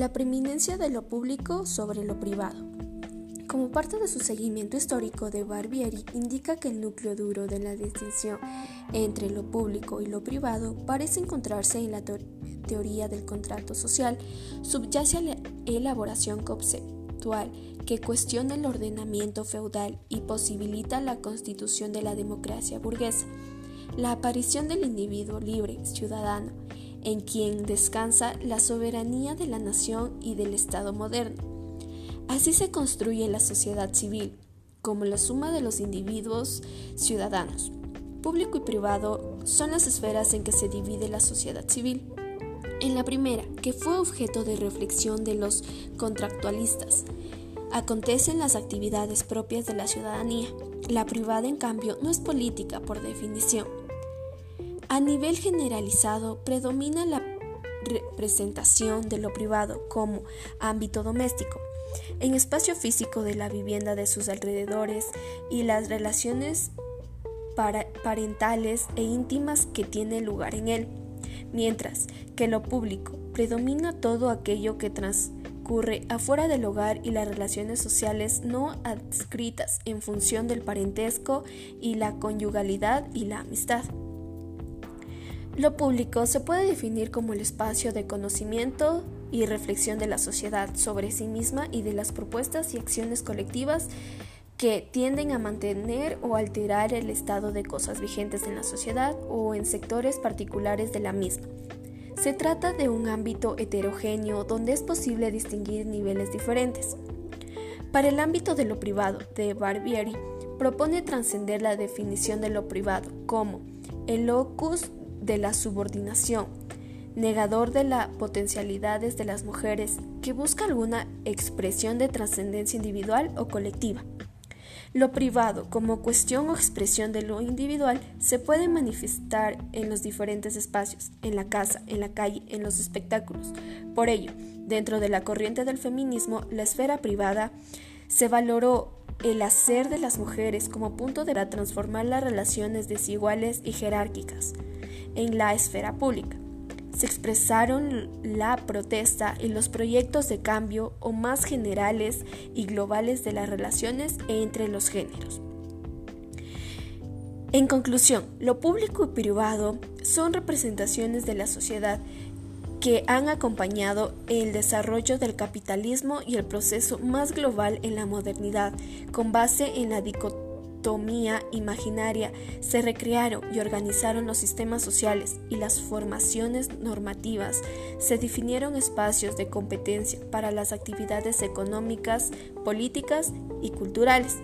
La preeminencia de lo público sobre lo privado. Como parte de su seguimiento histórico de Barbieri, indica que el núcleo duro de la distinción entre lo público y lo privado parece encontrarse en la teoría del contrato social, subyace a la elaboración conceptual que cuestiona el ordenamiento feudal y posibilita la constitución de la democracia burguesa, la aparición del individuo libre, ciudadano, en quien descansa la soberanía de la nación y del Estado moderno. Así se construye la sociedad civil, como la suma de los individuos ciudadanos. Público y privado son las esferas en que se divide la sociedad civil. En la primera, que fue objeto de reflexión de los contractualistas, acontecen las actividades propias de la ciudadanía. La privada, en cambio, no es política por definición. A nivel generalizado, predomina la representación de lo privado como ámbito doméstico, en espacio físico de la vivienda de sus alrededores y las relaciones parentales e íntimas que tiene lugar en él, mientras que lo público predomina todo aquello que transcurre afuera del hogar y las relaciones sociales no adscritas en función del parentesco y la conyugalidad y la amistad. Lo público se puede definir como el espacio de conocimiento y reflexión de la sociedad sobre sí misma y de las propuestas y acciones colectivas que tienden a mantener o alterar el estado de cosas vigentes en la sociedad o en sectores particulares de la misma. Se trata de un ámbito heterogéneo donde es posible distinguir niveles diferentes. Para el ámbito de lo privado, de Barbieri propone trascender la definición de lo privado como el locus de la subordinación, negador de las potencialidades de las mujeres que busca alguna expresión de trascendencia individual o colectiva. Lo privado, como cuestión o expresión de lo individual, se puede manifestar en los diferentes espacios, en la casa, en la calle, en los espectáculos. Por ello, dentro de la corriente del feminismo, la esfera privada se valoró el hacer de las mujeres como punto de transformar las relaciones desiguales y jerárquicas en la esfera pública. Se expresaron la protesta y los proyectos de cambio o más generales y globales de las relaciones entre los géneros. En conclusión, lo público y privado son representaciones de la sociedad que han acompañado el desarrollo del capitalismo y el proceso más global en la modernidad, con base en la dicotomía imaginaria se recrearon y organizaron los sistemas sociales y las formaciones normativas, se definieron espacios de competencia para las actividades económicas, políticas y culturales.